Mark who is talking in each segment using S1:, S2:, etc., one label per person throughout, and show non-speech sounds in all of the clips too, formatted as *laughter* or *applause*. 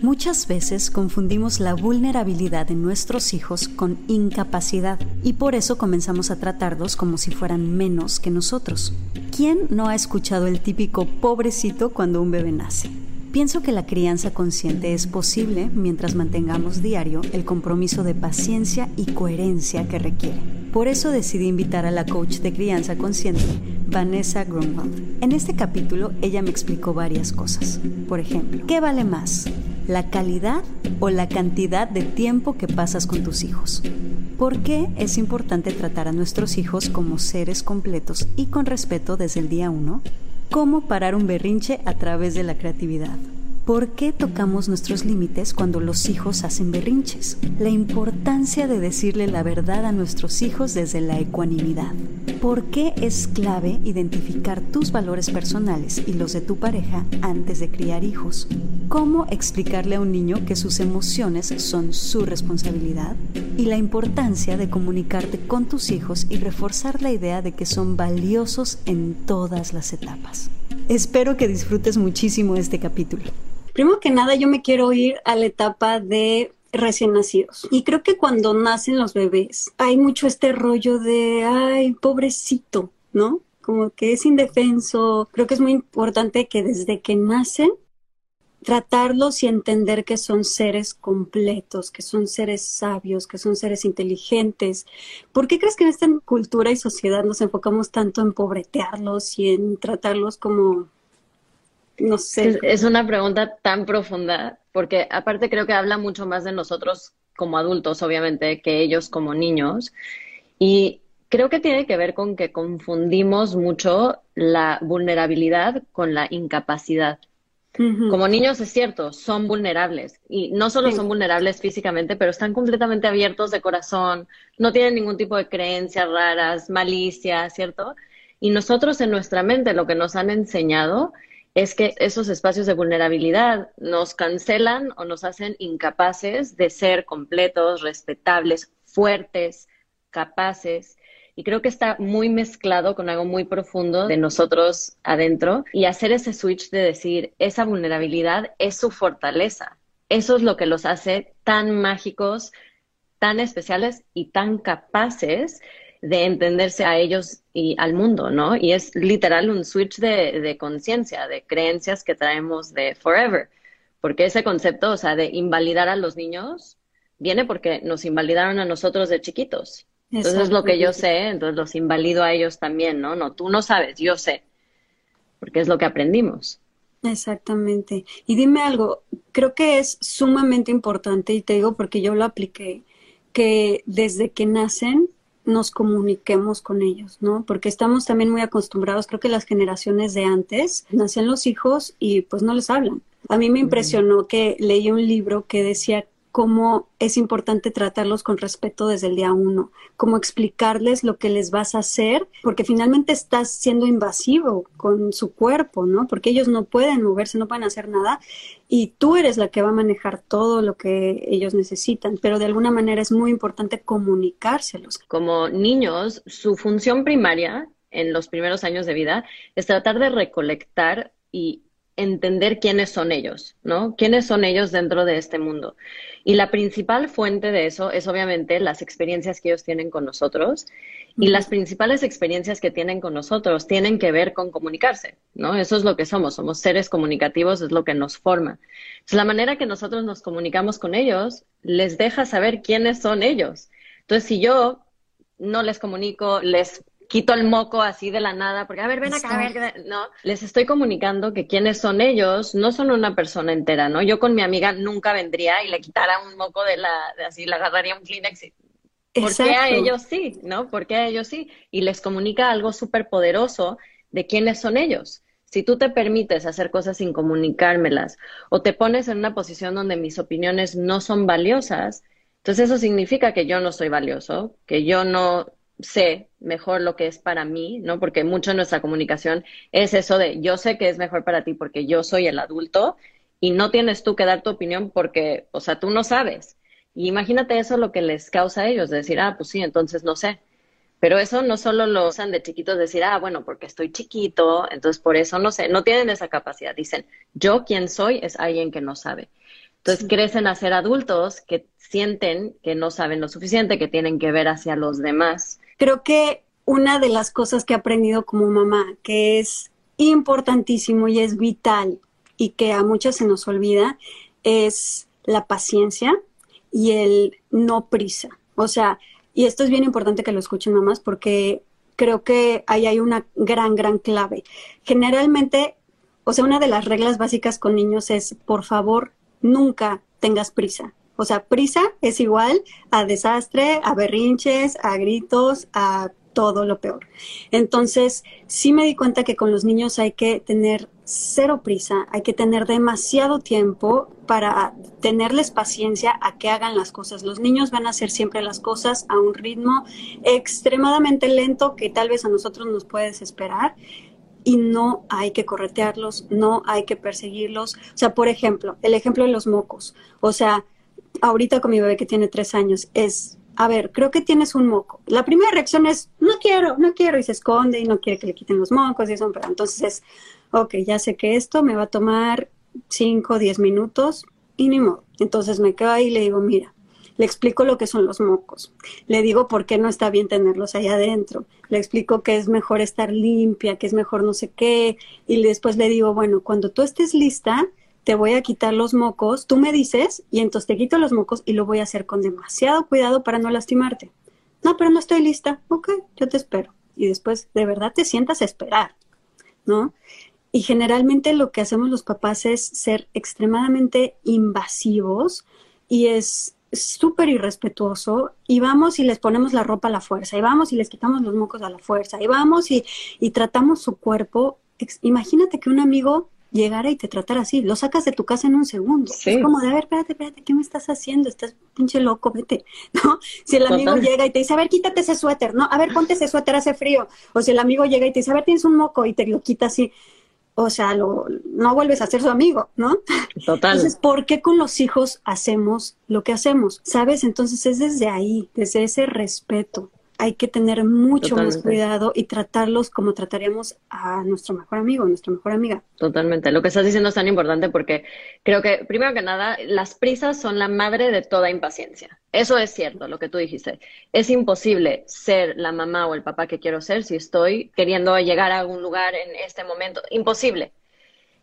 S1: Muchas veces confundimos la vulnerabilidad de nuestros hijos con incapacidad y por eso comenzamos a tratarlos como si fueran menos que nosotros. ¿Quién no ha escuchado el típico pobrecito cuando un bebé nace? Pienso que la crianza consciente es posible mientras mantengamos diario el compromiso de paciencia y coherencia que requiere. Por eso decidí invitar a la coach de crianza consciente, Vanessa Grunwald. En este capítulo ella me explicó varias cosas. Por ejemplo, ¿qué vale más? La calidad o la cantidad de tiempo que pasas con tus hijos. ¿Por qué es importante tratar a nuestros hijos como seres completos y con respeto desde el día uno? ¿Cómo parar un berrinche a través de la creatividad? ¿Por qué tocamos nuestros límites cuando los hijos hacen berrinches? La importancia de decirle la verdad a nuestros hijos desde la ecuanimidad. ¿Por qué es clave identificar tus valores personales y los de tu pareja antes de criar hijos? ¿Cómo explicarle a un niño que sus emociones son su responsabilidad? Y la importancia de comunicarte con tus hijos y reforzar la idea de que son valiosos en todas las etapas. Espero que disfrutes muchísimo este capítulo.
S2: Primero que nada, yo me quiero ir a la etapa de recién nacidos. Y creo que cuando nacen los bebés, hay mucho este rollo de, ay, pobrecito, ¿no? Como que es indefenso. Creo que es muy importante que desde que nacen, tratarlos y entender que son seres completos, que son seres sabios, que son seres inteligentes. ¿Por qué crees que en esta cultura y sociedad nos enfocamos tanto en pobretearlos y en tratarlos como no sé.
S3: Es, una pregunta tan profunda, porque aparte creo que habla mucho más de nosotros como adultos, obviamente, que ellos como niños. Y creo que tiene que ver con que confundimos mucho la vulnerabilidad con la incapacidad. Como niños es cierto, son vulnerables y no solo son vulnerables físicamente, pero están completamente abiertos de corazón, no tienen ningún tipo de creencias raras, malicia, ¿cierto? Y nosotros en nuestra mente lo que nos han enseñado es que esos espacios de vulnerabilidad nos cancelan o nos hacen incapaces de ser completos, respetables, fuertes, capaces. Y creo que está muy mezclado con algo muy profundo de nosotros adentro y hacer ese switch de decir, esa vulnerabilidad es su fortaleza. Eso es lo que los hace tan mágicos, tan especiales y tan capaces de entenderse a ellos y al mundo, ¿no? Y es literal un switch de, de conciencia, de creencias que traemos de forever. Porque ese concepto, o sea, de invalidar a los niños, viene porque nos invalidaron a nosotros de chiquitos. Entonces es lo que yo sé, entonces los invalido a ellos también, ¿no? No, tú no sabes, yo sé, porque es lo que aprendimos.
S2: Exactamente. Y dime algo, creo que es sumamente importante, y te digo porque yo lo apliqué, que desde que nacen nos comuniquemos con ellos, ¿no? Porque estamos también muy acostumbrados, creo que las generaciones de antes nacen los hijos y pues no les hablan. A mí me impresionó que leí un libro que decía cómo es importante tratarlos con respeto desde el día uno, cómo explicarles lo que les vas a hacer, porque finalmente estás siendo invasivo con su cuerpo, ¿no? Porque ellos no pueden moverse, no pueden hacer nada y tú eres la que va a manejar todo lo que ellos necesitan, pero de alguna manera es muy importante comunicárselos.
S3: Como niños, su función primaria en los primeros años de vida es tratar de recolectar y entender quiénes son ellos, ¿no? ¿Quiénes son ellos dentro de este mundo? Y la principal fuente de eso es obviamente las experiencias que ellos tienen con nosotros. Y las principales experiencias que tienen con nosotros tienen que ver con comunicarse, ¿no? Eso es lo que somos, somos seres comunicativos, es lo que nos forma. Entonces, la manera que nosotros nos comunicamos con ellos les deja saber quiénes son ellos. Entonces, si yo no les comunico, les quito el moco así de la nada, porque a ver, ven acá, a ver, no, les estoy comunicando que quienes son ellos no son una persona entera, ¿no? Yo con mi amiga nunca vendría y le quitara un moco de la, de así, le agarraría un Kleenex y, ¿por qué a ellos sí, no? ¿Por qué a ellos sí? Y les comunica algo súper poderoso de quiénes son ellos. Si tú te permites hacer cosas sin comunicármelas o te pones en una posición donde mis opiniones no son valiosas, entonces eso significa que yo no soy valioso, que yo no sé mejor lo que es para mí, ¿no? Porque mucho de nuestra comunicación es eso de yo sé que es mejor para ti porque yo soy el adulto y no tienes tú que dar tu opinión porque, o sea, tú no sabes. Y imagínate eso lo que les causa a ellos, decir, ah, pues sí, entonces no sé. Pero eso no solo lo usan de chiquitos, decir, ah, bueno, porque estoy chiquito, entonces por eso no sé, no tienen esa capacidad. Dicen, yo quien soy es alguien que no sabe. Entonces crecen a ser adultos que sienten que no saben lo suficiente, que tienen que ver hacia los demás.
S2: Creo que una de las cosas que he aprendido como mamá, que es importantísimo y es vital y que a muchas se nos olvida, es la paciencia y el no prisa. O sea, y esto es bien importante que lo escuchen mamás porque creo que ahí hay una gran, gran clave. Generalmente, o sea, una de las reglas básicas con niños es, por favor, nunca tengas prisa. O sea, prisa es igual a desastre, a berrinches, a gritos, a todo lo peor. Entonces, sí me di cuenta que con los niños hay que tener cero prisa, hay que tener demasiado tiempo para tenerles paciencia a que hagan las cosas. Los niños van a hacer siempre las cosas a un ritmo extremadamente lento que tal vez a nosotros nos puede desesperar y no hay que corretearlos, no hay que perseguirlos. O sea, por ejemplo, el ejemplo de los mocos. O sea, ahorita con mi bebé que tiene tres años es a ver, creo que tienes un moco. La primera reacción es, no quiero, no quiero, y se esconde y no quiere que le quiten los mocos y eso, pero entonces es, ok, ya sé que esto me va a tomar 5 o 10 minutos y ni modo. Entonces me quedo ahí y le digo, mira, le explico lo que son los mocos, le digo por qué no está bien tenerlos ahí adentro, le explico que es mejor estar limpia, que es mejor no sé qué, y después le digo, bueno, cuando tú estés lista, te voy a quitar los mocos, tú me dices y entonces te quito los mocos y lo voy a hacer con demasiado cuidado para no lastimarte. No, pero no estoy lista. Ok, yo te espero. Y después de verdad te sientas a esperar, ¿no? Y generalmente lo que hacemos los papás es ser extremadamente invasivos y es súper irrespetuoso y vamos y les ponemos la ropa a la fuerza y vamos y les quitamos los mocos a la fuerza y vamos y, y tratamos su cuerpo. Imagínate que un amigo llegara y te tratara así. Lo sacas de tu casa en un segundo. Es como de, a ver, espérate, espérate, ¿qué me estás haciendo? Estás pinche loco, vete, *laughs* ¿no? Si el amigo llega y te dice, a ver, quítate ese suéter, ¿no? A ver, ponte ese suéter, hace frío. O si el amigo llega y te dice, a ver, tienes un moco y te lo quita así. O sea, lo, no vuelves a ser su amigo, ¿no?
S3: Total.
S2: Entonces, ¿por qué con los hijos hacemos lo que hacemos? ¿Sabes? Entonces es desde ahí, desde ese respeto hay que tener mucho más cuidado y tratarlos como trataríamos a nuestro mejor amigo, a nuestra mejor amiga.
S3: Totalmente. Lo que estás diciendo es tan importante porque creo que, primero que nada, las prisas son la madre de toda impaciencia. Eso es cierto, lo que tú dijiste. Es imposible ser la mamá o el papá que quiero ser si estoy queriendo llegar a algún lugar en este momento. Imposible.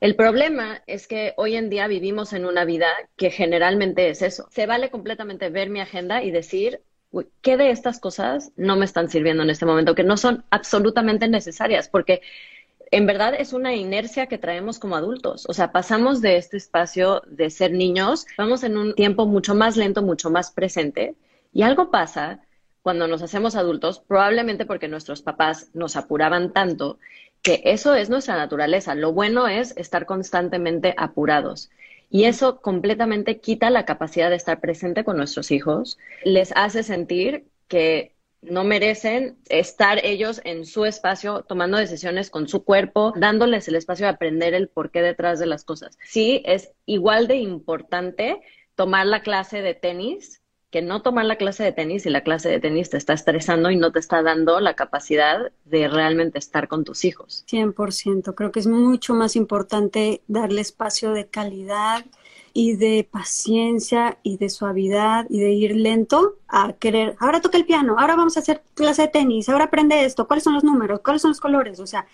S3: El problema es que hoy en día vivimos en una vida que generalmente es eso. Se vale completamente ver mi agenda y decir, ¿qué de estas cosas no me están sirviendo en este momento? Que no son absolutamente necesarias, porque en verdad es una inercia que traemos como adultos. O sea, pasamos de este espacio de ser niños, vamos en un tiempo mucho más lento, mucho más presente, y algo pasa cuando nos hacemos adultos, probablemente porque nuestros papás nos apuraban tanto, que eso es nuestra naturaleza. Lo bueno es estar constantemente apurados. Y eso completamente quita la capacidad de estar presente con nuestros hijos, les hace sentir que no merecen estar ellos en su espacio tomando decisiones con su cuerpo, dándoles el espacio de aprender el porqué detrás de las cosas. Sí, es igual de importante tomar la clase de tenis que no tomar la clase de tenis y la clase de tenis te está estresando y no te está dando la capacidad de realmente estar con tus hijos.
S2: 100%, creo que es mucho más importante darle espacio de calidad y de paciencia y de suavidad y de ir lento a querer, ahora toca el piano, ahora vamos a hacer clase de tenis, ahora aprende esto, cuáles son los números, cuáles son los colores, o sea,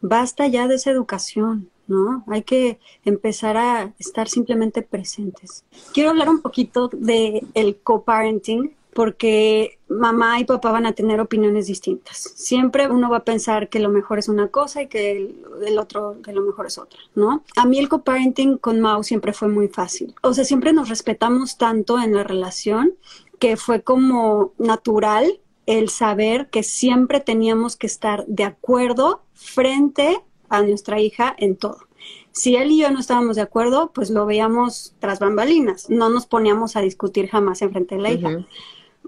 S2: basta ya de esa educación. ¿No? Hay que empezar a estar simplemente presentes. Quiero hablar un poquito de el co-parenting porque mamá y papá van a tener opiniones distintas. Siempre uno va a pensar que lo mejor es una cosa y que el, otro, que lo mejor es otra, ¿no? A mí el co-parenting con Mau siempre fue muy fácil. O sea, siempre nos respetamos tanto en la relación que fue como natural el saber que siempre teníamos que estar de acuerdo frente a nuestra hija en todo. Si él y yo no estábamos de acuerdo, pues lo veíamos tras bambalinas, no nos poníamos a discutir jamás en frente de la hija.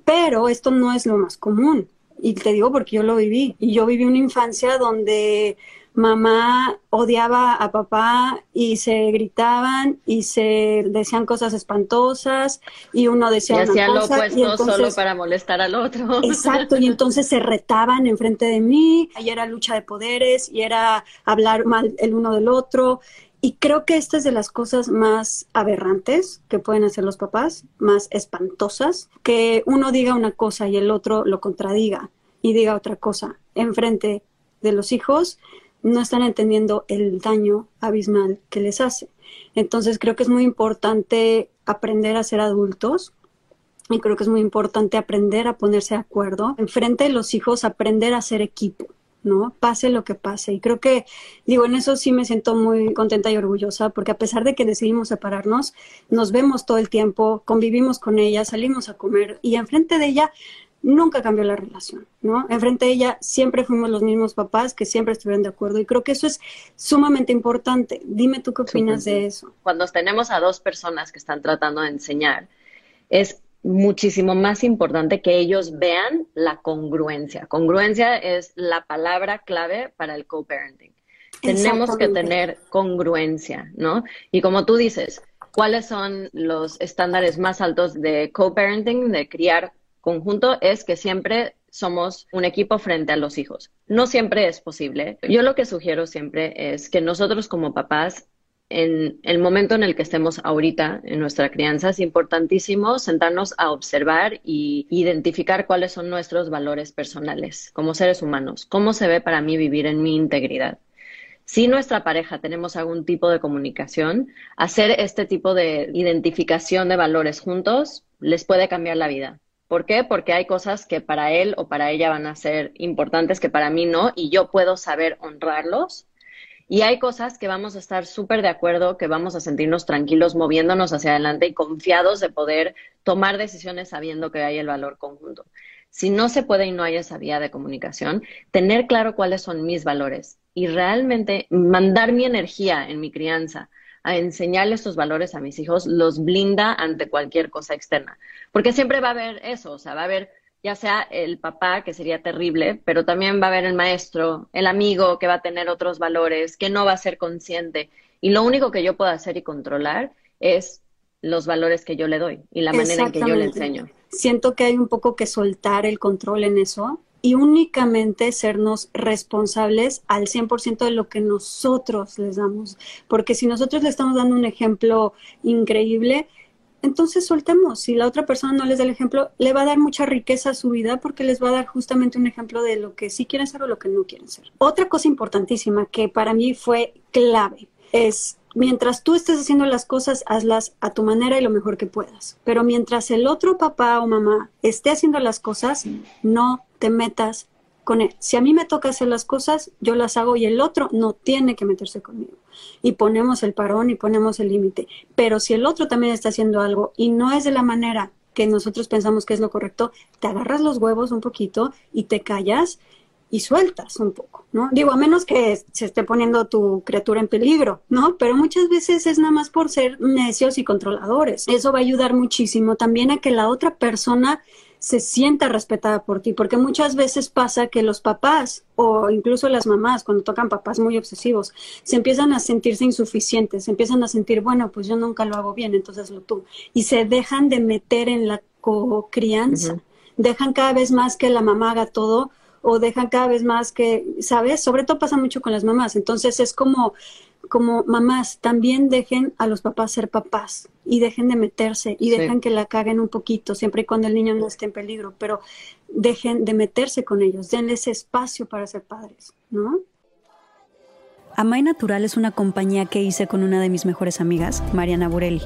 S2: Pero esto no es lo más común. Y te digo porque yo lo viví. Y yo viví una infancia donde mamá odiaba a papá y se gritaban y se decían cosas espantosas y uno decía
S3: y hacía lo opuesto solo para molestar al otro. *laughs*
S2: Exacto, y entonces se retaban enfrente de mí y era lucha de poderes y era hablar mal el uno del otro. Y creo que esta es de las cosas más aberrantes que pueden hacer los papás, más espantosas, que uno diga una cosa y el otro lo contradiga y diga otra cosa enfrente de los hijos no están entendiendo el daño abismal que les hace. Entonces creo que es muy importante aprender a ser adultos y creo que es muy importante aprender a ponerse de acuerdo. Enfrente de los hijos, aprender a ser equipo. ¿no? Pase lo que pase. Y creo que, digo, en eso sí me siento muy contenta y orgullosa, porque a pesar de que decidimos separarnos, nos vemos todo el tiempo, convivimos con ella, salimos a comer y enfrente de ella nunca cambió la relación, ¿no? Enfrente de ella siempre fuimos los mismos papás que siempre estuvieron de acuerdo y creo que eso es sumamente importante. Dime tú qué opinas de eso.
S3: Cuando tenemos a dos personas que están tratando de enseñar, es muchísimo más importante que ellos vean la congruencia. Congruencia es la palabra clave para el co-parenting. Tenemos que tener congruencia, ¿no? Y como tú dices, ¿cuáles son los estándares más altos de co-parenting, de criar conjunto es que siempre somos un equipo frente a los hijos. No siempre es posible. Yo lo que sugiero siempre es que nosotros como papás, en el momento en el que estemos ahorita en nuestra crianza, es importantísimo sentarnos a observar y identificar cuáles son nuestros valores personales como seres humanos. ¿Cómo se ve para mí vivir en mi integridad? Si nuestra pareja tenemos algún tipo de comunicación, hacer este tipo de identificación de valores juntos les puede cambiar la vida ¿Por qué? Porque hay cosas que para él o para ella van a ser importantes que para mí no y yo puedo saber honrarlos. Y hay cosas que vamos a estar súper de acuerdo, que vamos a sentirnos tranquilos moviéndonos hacia adelante y confiados de poder tomar decisiones sabiendo que hay el valor conjunto. Si no se puede y no hay esa vía de comunicación, tener claro cuáles son mis valores y realmente mandar mi energía en mi crianza a enseñarle estos valores a mis hijos, los blinda ante cualquier cosa externa. Porque siempre va a haber eso, o sea, va a haber ya sea el papá, que sería terrible, pero también va a haber el maestro, el amigo que va a tener otros valores, que no va a ser consciente. Y lo único que yo puedo hacer y controlar es los valores que yo le doy y la manera en que yo le enseño.
S2: Siento que hay un poco que soltar el control en eso y únicamente sernos responsables al 100% de lo que nosotros les damos. Porque si nosotros le estamos dando un ejemplo increíble, entonces soltemos. Si la otra persona no les da el ejemplo, le va a dar mucha riqueza a su vida porque les va a dar justamente un ejemplo de lo que sí quieren ser o lo que no quieren ser. Otra cosa importantísima que para mí fue clave es mientras tú estés haciendo las cosas, hazlas a tu manera y lo mejor que puedas. Pero mientras el otro papá o mamá esté haciendo las cosas, no te metas con él. Si a mí me toca hacer las cosas, yo las hago y el otro no tiene que meterse conmigo. Y ponemos el parón y ponemos el límite. Pero si el otro también está haciendo algo y no es de la manera que nosotros pensamos que es lo correcto, te agarras los huevos un poquito y te callas y sueltas un poco, ¿no? Digo, a menos que se esté poniendo tu criatura en peligro, ¿no? Pero muchas veces es nada más por ser necios y controladores. Eso va a ayudar muchísimo también a que la otra persona se sienta respetada por ti, porque muchas veces pasa que los papás o incluso las mamás, cuando tocan papás muy obsesivos, se empiezan a sentirse insuficientes, se empiezan a sentir, bueno, pues yo nunca lo hago bien, entonces lo tú, y se dejan de meter en la co-crianza, dejan cada vez más que la mamá haga todo o dejan cada vez más que, ¿sabes? Sobre todo pasa mucho con las mamás. Entonces es como, como mamás, también dejen a los papás ser papás y dejen de meterse y dejen que la caguen un poquito, siempre y cuando el niño no esté en peligro, pero dejen de meterse con ellos, denle ese espacio para ser padres, ¿no?
S1: Amay Natural es una compañía que hice con una de mis mejores amigas, Mariana Burelli.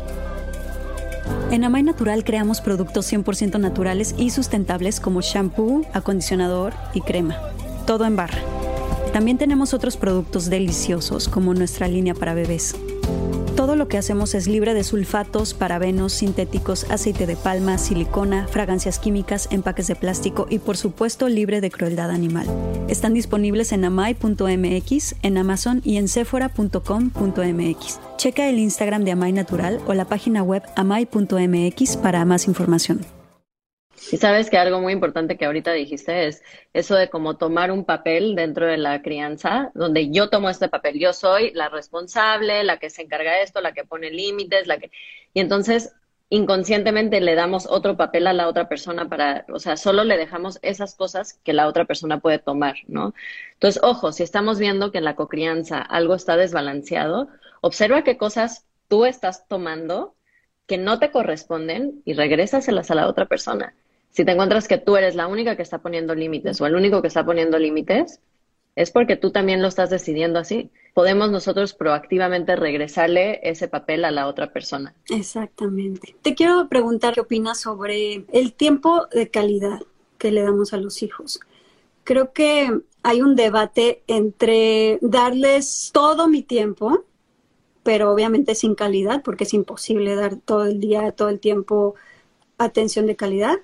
S1: En Amay Natural creamos productos 100% naturales y sustentables como shampoo, acondicionador y crema. Todo en barra. También tenemos otros productos deliciosos como nuestra línea para bebés. Todo lo que hacemos es libre de sulfatos, parabenos, sintéticos, aceite de palma, silicona, fragancias químicas, empaques de plástico y por supuesto libre de crueldad animal. Están disponibles en amai.mx, en Amazon y en sephora.com.mx. Checa el Instagram de Amai Natural o la página web amai.mx para más información.
S3: Y sabes que algo muy importante que ahorita dijiste es eso de como tomar un papel dentro de la crianza, donde yo tomo este papel, yo soy la responsable, la que se encarga de esto, la que pone límites, la que... Y entonces inconscientemente le damos otro papel a la otra persona para, o sea, solo le dejamos esas cosas que la otra persona puede tomar, ¿no? Entonces, ojo, si estamos viendo que en la cocrianza algo está desbalanceado, observa qué cosas tú estás tomando que no te corresponden y regrésaselas a la otra persona. Si te encuentras que tú eres la única que está poniendo límites o el único que está poniendo límites, es porque tú también lo estás decidiendo así. Podemos nosotros proactivamente regresarle ese papel a la otra persona.
S2: Exactamente. Te quiero preguntar qué opinas sobre el tiempo de calidad que le damos a los hijos. Creo que hay un debate entre darles todo mi tiempo, pero obviamente sin calidad, porque es imposible dar todo el día, todo el tiempo atención de calidad,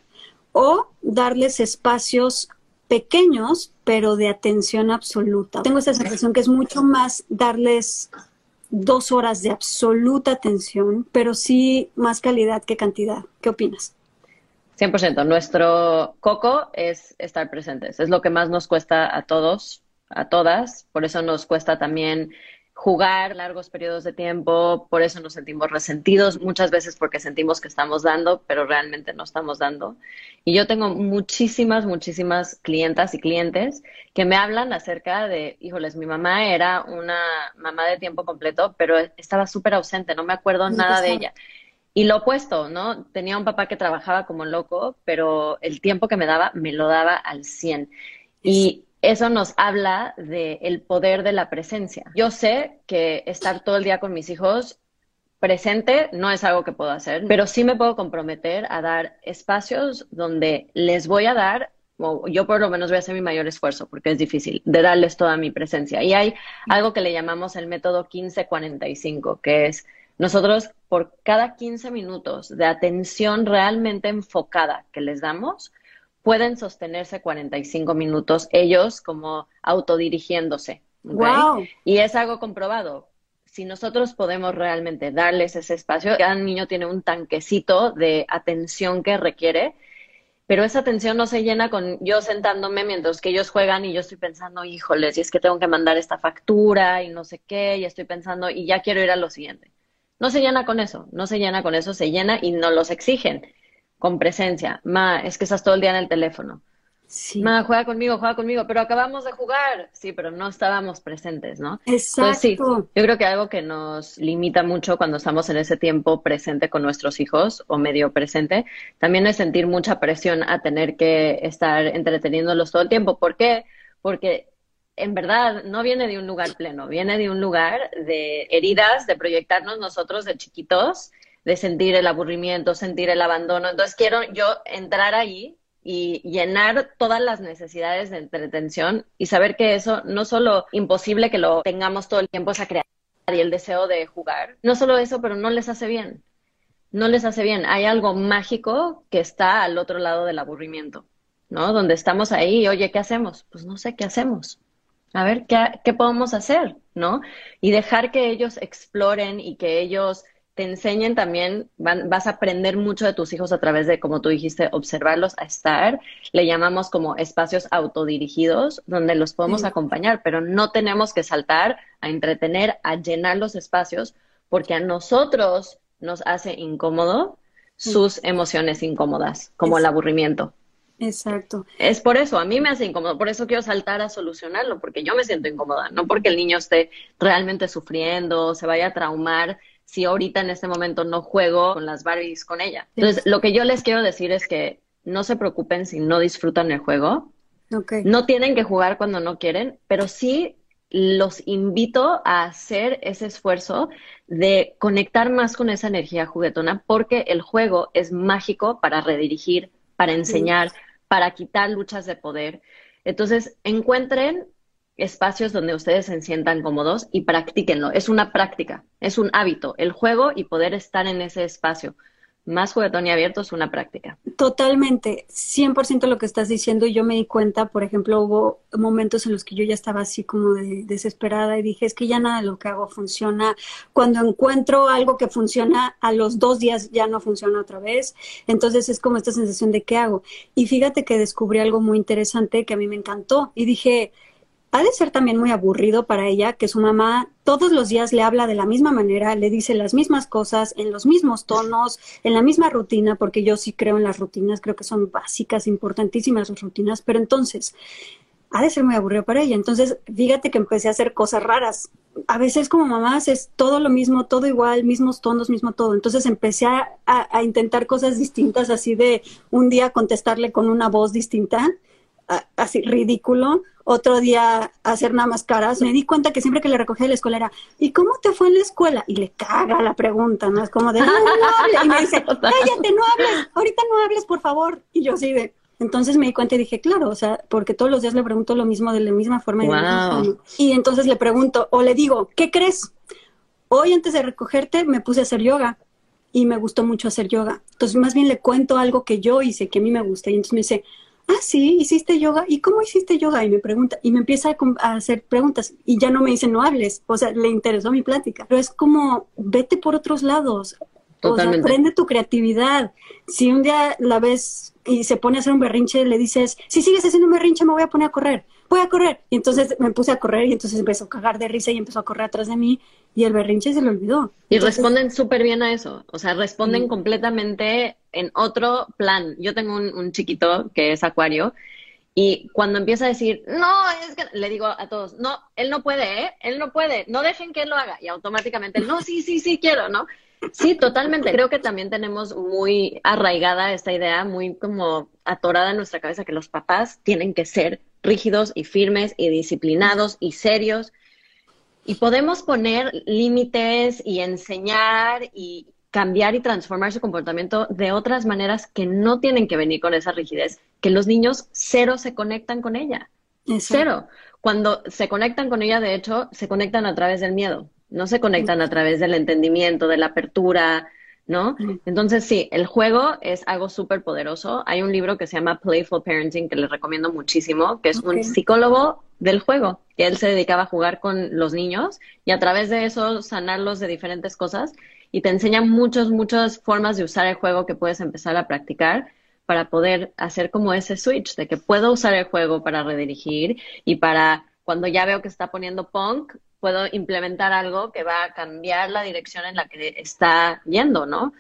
S2: o darles espacios pequeños, pero de atención absoluta. Tengo esa sensación que es mucho más darles dos horas de absoluta atención, pero sí más calidad que cantidad. ¿Qué opinas?
S3: 100%. Nuestro coco es estar presentes. Es lo que más nos cuesta a todos, a todas. Por eso nos cuesta también jugar largos periodos de tiempo, por eso nos sentimos resentidos, muchas veces porque sentimos que estamos dando, pero realmente no estamos dando. Y yo tengo muchísimas, muchísimas clientas y clientes que me hablan acerca de, híjoles, mi mamá era una mamá de tiempo completo, pero estaba súper ausente, no me acuerdo nada de ella. Y lo opuesto, ¿no? Tenía un papá que trabajaba como loco, pero el tiempo que me daba, me lo daba al 100. Y eso nos habla del poder de la presencia. Yo sé que estar todo el día con mis hijos presente no es algo que puedo hacer, pero sí me puedo comprometer a dar espacios donde les voy a dar, o yo por lo menos voy a hacer mi mayor esfuerzo, porque es difícil, de darles toda mi presencia. Y hay algo que le llamamos el método 1545, que es nosotros por cada 15 minutos de atención realmente enfocada que les damos, pueden sostenerse 45 minutos ellos como autodirigiéndose. Wow. Y es algo comprobado. Si nosotros podemos realmente darles ese espacio, cada niño tiene un tanquecito de atención que requiere, pero esa atención no se llena con yo sentándome mientras que ellos juegan y yo estoy pensando, híjoles, y es que tengo que mandar esta factura y no sé qué, y estoy pensando, y ya quiero ir a lo siguiente. No se llena con eso, no se llena con eso, se llena y no los exigen con presencia. Ma, es que estás todo el día en el teléfono. Sí. Ma, juega conmigo, juega conmigo, pero acabamos de jugar. Sí, pero no estábamos presentes, ¿no?
S2: Exacto. sí, yo
S3: creo que algo que nos limita mucho cuando estamos en ese tiempo presente con nuestros hijos o medio presente, también es sentir mucha presión a tener que estar entreteniéndolos todo el tiempo. ¿Por qué? Porque en verdad no viene de un lugar pleno, viene de un lugar de heridas, de proyectarnos nosotros de chiquitos de sentir el aburrimiento, sentir el abandono. Entonces quiero yo entrar ahí y llenar todas las necesidades de entretención y saber que eso no solo imposible que lo tengamos todo el tiempo esa creatividad y el deseo de jugar, no solo eso, pero no les hace bien. No les hace bien. Hay algo mágico que está al otro lado del aburrimiento, ¿no? Donde estamos ahí, oye, ¿qué hacemos? Pues no sé qué hacemos. A ver, ¿qué, qué podemos hacer? ¿No? Y dejar que ellos exploren y que ellos te enseñen también, vas a aprender mucho de tus hijos a través de, como tú dijiste, observarlos a estar. Le llamamos como espacios autodirigidos donde los podemos acompañar, pero no tenemos que saltar a entretener, a llenar los espacios, porque a nosotros nos hace incómodo sus emociones incómodas, como el aburrimiento.
S2: Exacto.
S3: Es por eso, a mí me hace incómodo, por eso quiero saltar a solucionarlo, porque yo me siento incómoda, no porque el niño esté realmente sufriendo, se vaya a traumar si ahorita en este momento no juego con las Barbies con ella. Entonces, lo que yo les quiero decir es que no se preocupen si no disfrutan el juego. No tienen que jugar cuando no quieren, pero sí los invito a hacer ese esfuerzo de conectar más con esa energía juguetona porque el juego es mágico para redirigir, para enseñar, para quitar luchas de poder. Entonces, encuentren espacios donde ustedes se sientan cómodos y practíquenlo. Es una práctica, es un hábito, el juego y poder estar en ese espacio más juguetón y abierto es una práctica.
S2: Totalmente, 100% lo que estás diciendo y yo me di cuenta, por ejemplo, hubo momentos en los que yo ya estaba así como de, desesperada y dije, es que ya nada de lo que hago funciona. Cuando encuentro algo que funciona, a los dos días ya no funciona otra vez. Entonces es como esta sensación de qué hago. Y fíjate que descubrí algo muy interesante que a mí me encantó y dije, ha de ser también muy aburrido para ella que su mamá todos los días le habla de la misma manera, le dice las mismas cosas, en los mismos tonos, en la misma rutina, porque yo sí creo en las rutinas, creo que son básicas, importantísimas las rutinas, pero entonces, ha de ser muy aburrido para ella. Entonces, fíjate que empecé a hacer cosas raras. A veces como mamás es todo lo mismo, todo igual, mismos tonos, mismo todo. Entonces empecé a, a intentar cosas distintas, así de un día contestarle con una voz distinta así ridículo, otro día hacer nada más caras. Me di cuenta que siempre que le recogía de la escuela era, ¿y cómo te fue en la escuela? Y le caga la pregunta, ¿no? Es como de, no, no, Y me dice, *laughs* cállate, no hables, ahorita no hables, por favor. Y yo sí de, entonces me di cuenta y dije, claro, o sea, porque todos los días le pregunto lo mismo de la misma forma. Y, y entonces le pregunto, o le digo, ¿qué crees? Hoy antes de recogerte me puse a hacer yoga y me gustó mucho hacer yoga. Entonces más bien le cuento algo que yo hice, que a mí me gusta. Y entonces me dice, ah, sí, hiciste yoga. ¿Y cómo hiciste yoga? Y me pregunta, y me empieza a, hacer preguntas. Y ya no me dice, no hables. O sea, le interesó mi plática. Pero es como, vete por otros lados. Totalmente. O sea, aprende tu creatividad. Si un día la ves y se pone a hacer un berrinche, le dices, si sigues haciendo un berrinche, me voy a poner a correr. Voy a correr. Y entonces me puse a correr y entonces empezó a cagar de risa y empezó a correr atrás de mí y el berrinche se le olvidó.
S3: Y responden súper bien a eso. O sea, responden completamente en otro plan. Yo tengo un, chiquito que es acuario y cuando empieza a decir, no, es que le digo a todos, no, él no puede, ¿eh? Él no puede, no dejen que él lo haga. Y automáticamente, no, sí, sí, sí quiero, ¿no? Sí, totalmente. Creo que también tenemos muy arraigada esta idea, muy como atorada en nuestra cabeza que los papás tienen que ser rígidos y firmes y disciplinados y serios. Y podemos poner límites y enseñar y, cambiar y transformar su comportamiento de otras maneras que no tienen que venir con esa rigidez, que los niños cero se conectan con ella. Cero. Cuando se conectan con ella, de hecho, se conectan a través del miedo, no se conectan a través del entendimiento, de la apertura, ¿no? Entonces, sí, el juego es algo súper poderoso. Hay un libro que se llama Playful Parenting que les recomiendo muchísimo, que es un psicólogo del juego, que él se dedicaba a jugar con los niños y a través de eso sanarlos de diferentes cosas y te enseña muchas, muchas formas de usar el juego que puedes empezar a practicar para poder hacer como ese switch de que puedo usar el juego para redirigir y para cuando ya veo que está poniendo punk, puedo implementar algo que va a cambiar la dirección en la que está yendo, ¿no?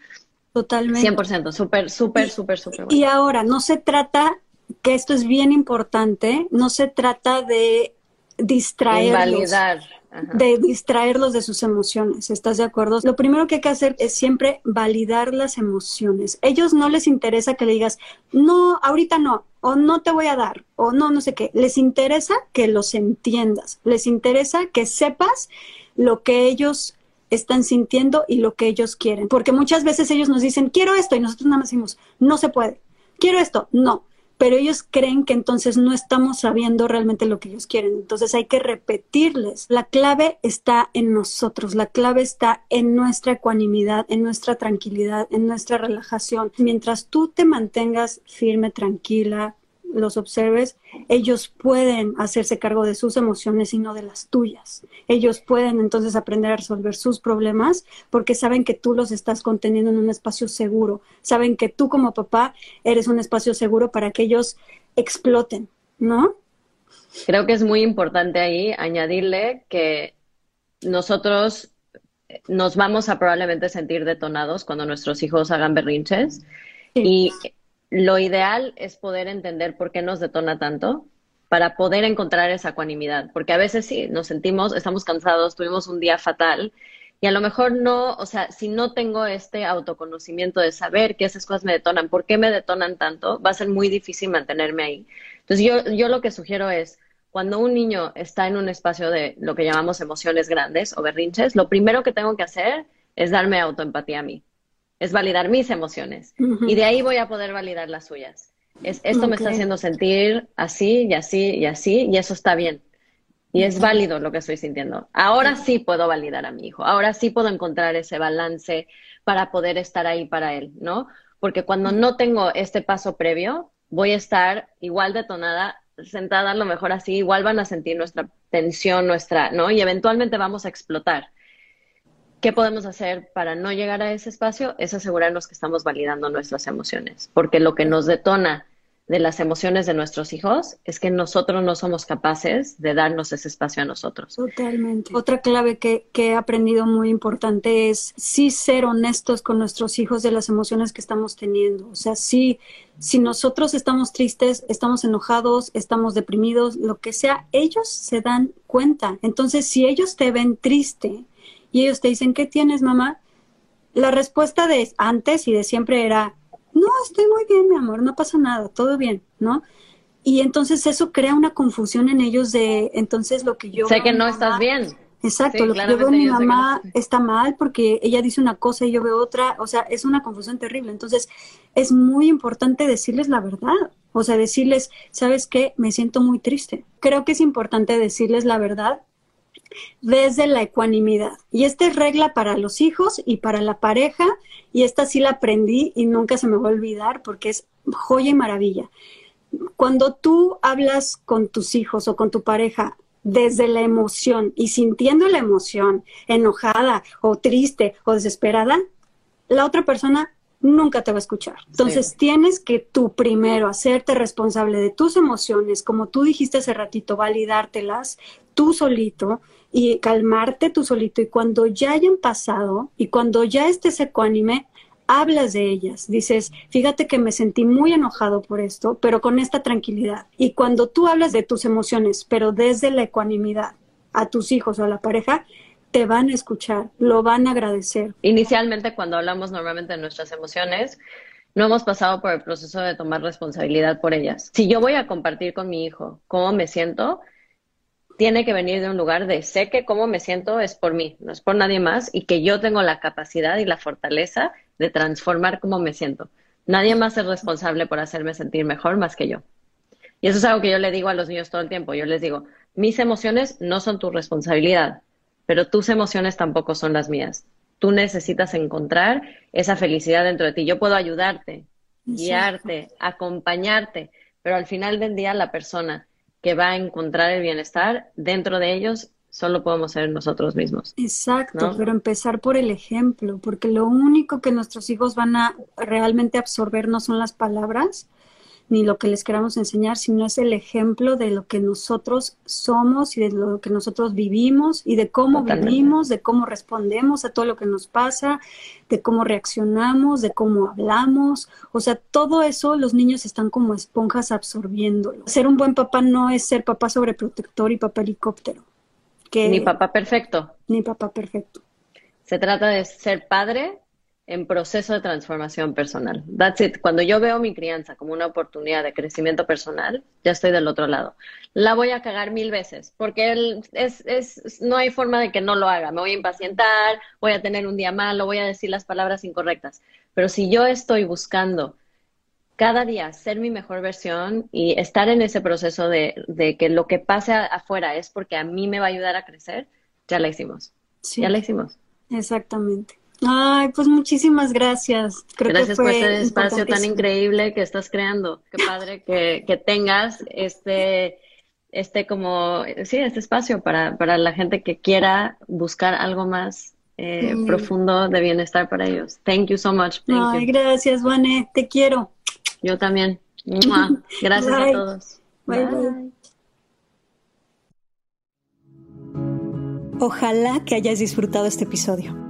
S2: Totalmente.
S3: 100%, súper, súper, súper, súper.
S2: Y ahora, no se trata, que esto es bien importante, no se trata de distraerlos. Invalidar de distraerlos de sus emociones. ¿Estás de acuerdo? Lo primero que hay que hacer es siempre validar las emociones. Ellos no les interesa que le digas, no, ahorita no, o no te voy a dar, o no, no sé qué. Les interesa que los entiendas. Les interesa que sepas lo que ellos están sintiendo y lo que ellos quieren. Porque muchas veces ellos nos dicen, quiero esto, y nosotros nada más decimos, no se puede. Quiero esto, no pero ellos creen que entonces no estamos sabiendo realmente lo que ellos quieren. Entonces hay que repetirles. La clave está en nosotros, la clave está en nuestra ecuanimidad, en nuestra tranquilidad, en nuestra relajación. Mientras tú te mantengas firme, tranquila, los observes, ellos pueden hacerse cargo de sus emociones y no de las tuyas. Ellos pueden entonces aprender a resolver sus problemas porque saben que tú los estás conteniendo en un espacio seguro. Saben que tú como papá eres un espacio seguro para que ellos exploten, ¿no?
S3: Creo que es muy importante ahí añadirle que nosotros nos vamos a probablemente sentir detonados cuando nuestros hijos hagan berrinches. Y lo ideal es poder entender por qué nos detona tanto para poder encontrar esa ecuanimidad, porque a veces sí, nos sentimos, estamos cansados, tuvimos un día fatal y a lo mejor no, o sea, si no tengo este autoconocimiento de saber que esas cosas me detonan, por qué me detonan tanto, va a ser muy difícil mantenerme ahí. Entonces yo, yo lo que sugiero es, cuando un niño está en un espacio de lo que llamamos emociones grandes o berrinches, lo primero que tengo que hacer es darme autoempatía a mí es validar mis emociones. Y de ahí voy a poder validar las suyas. Es, esto me está haciendo sentir así y así y así, y eso está bien. Y es válido lo que estoy sintiendo. Ahora sí puedo validar a mi hijo. Ahora sí puedo encontrar ese balance para poder estar ahí para él, ¿no? Porque cuando no tengo este paso previo, voy a estar igual detonada, sentada a lo mejor así, igual van a sentir nuestra tensión, nuestra, ¿no? Y eventualmente vamos a explotar. ¿Qué podemos hacer para no llegar a ese espacio? Es asegurarnos que estamos validando nuestras emociones, porque lo que nos detona de las emociones de nuestros hijos es que nosotros no somos capaces de darnos ese espacio a nosotros.
S2: Totalmente. Otra clave que, he aprendido muy importante es sí ser honestos con nuestros hijos de las emociones que estamos teniendo. O sea, sí, si nosotros estamos tristes, estamos enojados, estamos deprimidos, lo que sea, ellos se dan cuenta. Entonces, si ellos te ven triste y ellos te dicen, ¿qué tienes, mamá? La respuesta de antes y de siempre era, no, estoy muy bien, mi amor, no pasa nada, todo bien, ¿no? Y entonces eso crea una confusión en ellos de, entonces lo que yo...
S3: Sé que no estás bien.
S2: Exacto, lo que yo veo mi mamá está mal porque ella dice una cosa y yo veo otra, o sea, es una confusión terrible. Entonces, es muy importante decirles la verdad, o sea, decirles, ¿sabes qué? Me siento muy triste. Creo que es importante decirles la verdad desde la ecuanimidad. Y esta es regla para los hijos y para la pareja, y esta sí la aprendí y nunca se me va a olvidar porque es joya y maravilla. Cuando tú hablas con tus hijos o con tu pareja desde la emoción y sintiendo la emoción, enojada o triste o desesperada, la otra persona nunca te va a escuchar. Entonces tienes que tú primero hacerte responsable de tus emociones, como tú dijiste hace ratito, validártelas tú solito y calmarte tú solito y cuando ya hayan pasado y cuando ya estés ecuánime, hablas de ellas, dices, fíjate que me sentí muy enojado por esto, pero con esta tranquilidad. Y cuando tú hablas de tus emociones, pero desde la ecuanimidad a tus hijos o a la pareja, te van a escuchar, lo van a agradecer.
S3: Inicialmente, cuando hablamos normalmente de nuestras emociones, no hemos pasado por el proceso de tomar responsabilidad por ellas. Si yo voy a compartir con mi hijo cómo me siento, tiene que venir de un lugar de sé que cómo me siento es por mí, no es por nadie más y que yo tengo la capacidad y la fortaleza de transformar cómo me siento. Nadie más es responsable por hacerme sentir mejor más que yo. Y eso es algo que yo le digo a los niños todo el tiempo. Yo les digo, mis emociones no son tu responsabilidad, pero tus emociones tampoco son las mías. Tú necesitas encontrar esa felicidad dentro de ti. Yo puedo ayudarte, guiarte, acompañarte, pero al final del día la persona que va a encontrar el bienestar, dentro de ellos solo podemos ser nosotros mismos.
S2: Exacto, pero empezar por el ejemplo, porque lo único que nuestros hijos van a realmente absorber no son las palabras, ni lo que les queramos enseñar, sino es el ejemplo de lo que nosotros somos y de lo que nosotros vivimos y de cómo vivimos, de cómo respondemos a todo lo que nos pasa, de cómo reaccionamos, de cómo hablamos. O sea, todo eso los niños están como esponjas absorbiéndolo. Ser un buen papá no es ser papá sobreprotector y papá helicóptero.
S3: Que, ni papá perfecto.
S2: Ni papá perfecto.
S3: Se trata de ser padre en proceso de transformación personal. That's it. Cuando yo veo mi crianza como una oportunidad de crecimiento personal, ya estoy del otro lado. La voy a cagar mil veces, porque él es, es, no hay forma de que no lo haga. Me voy a impacientar, voy a tener un día malo, voy a decir las palabras incorrectas. Pero si yo estoy buscando cada día ser mi mejor versión y estar en ese proceso de, de que lo que pase afuera es porque a mí me va a ayudar a crecer, ya la hicimos. Ya la hicimos.
S2: Exactamente. Ay, pues muchísimas gracias.
S3: gracias por este espacio tan increíble que estás creando. Qué padre que, que tengas este, este como, sí, este espacio para, para la gente que quiera buscar algo más eh, mm. profundo de bienestar para ellos. Thank you so much.
S2: Ay, gracias, Vane. Te quiero.
S3: Yo también. *laughs* Gracias a todos.
S2: bye. bye.
S1: Ojalá que hayas disfrutado este episodio.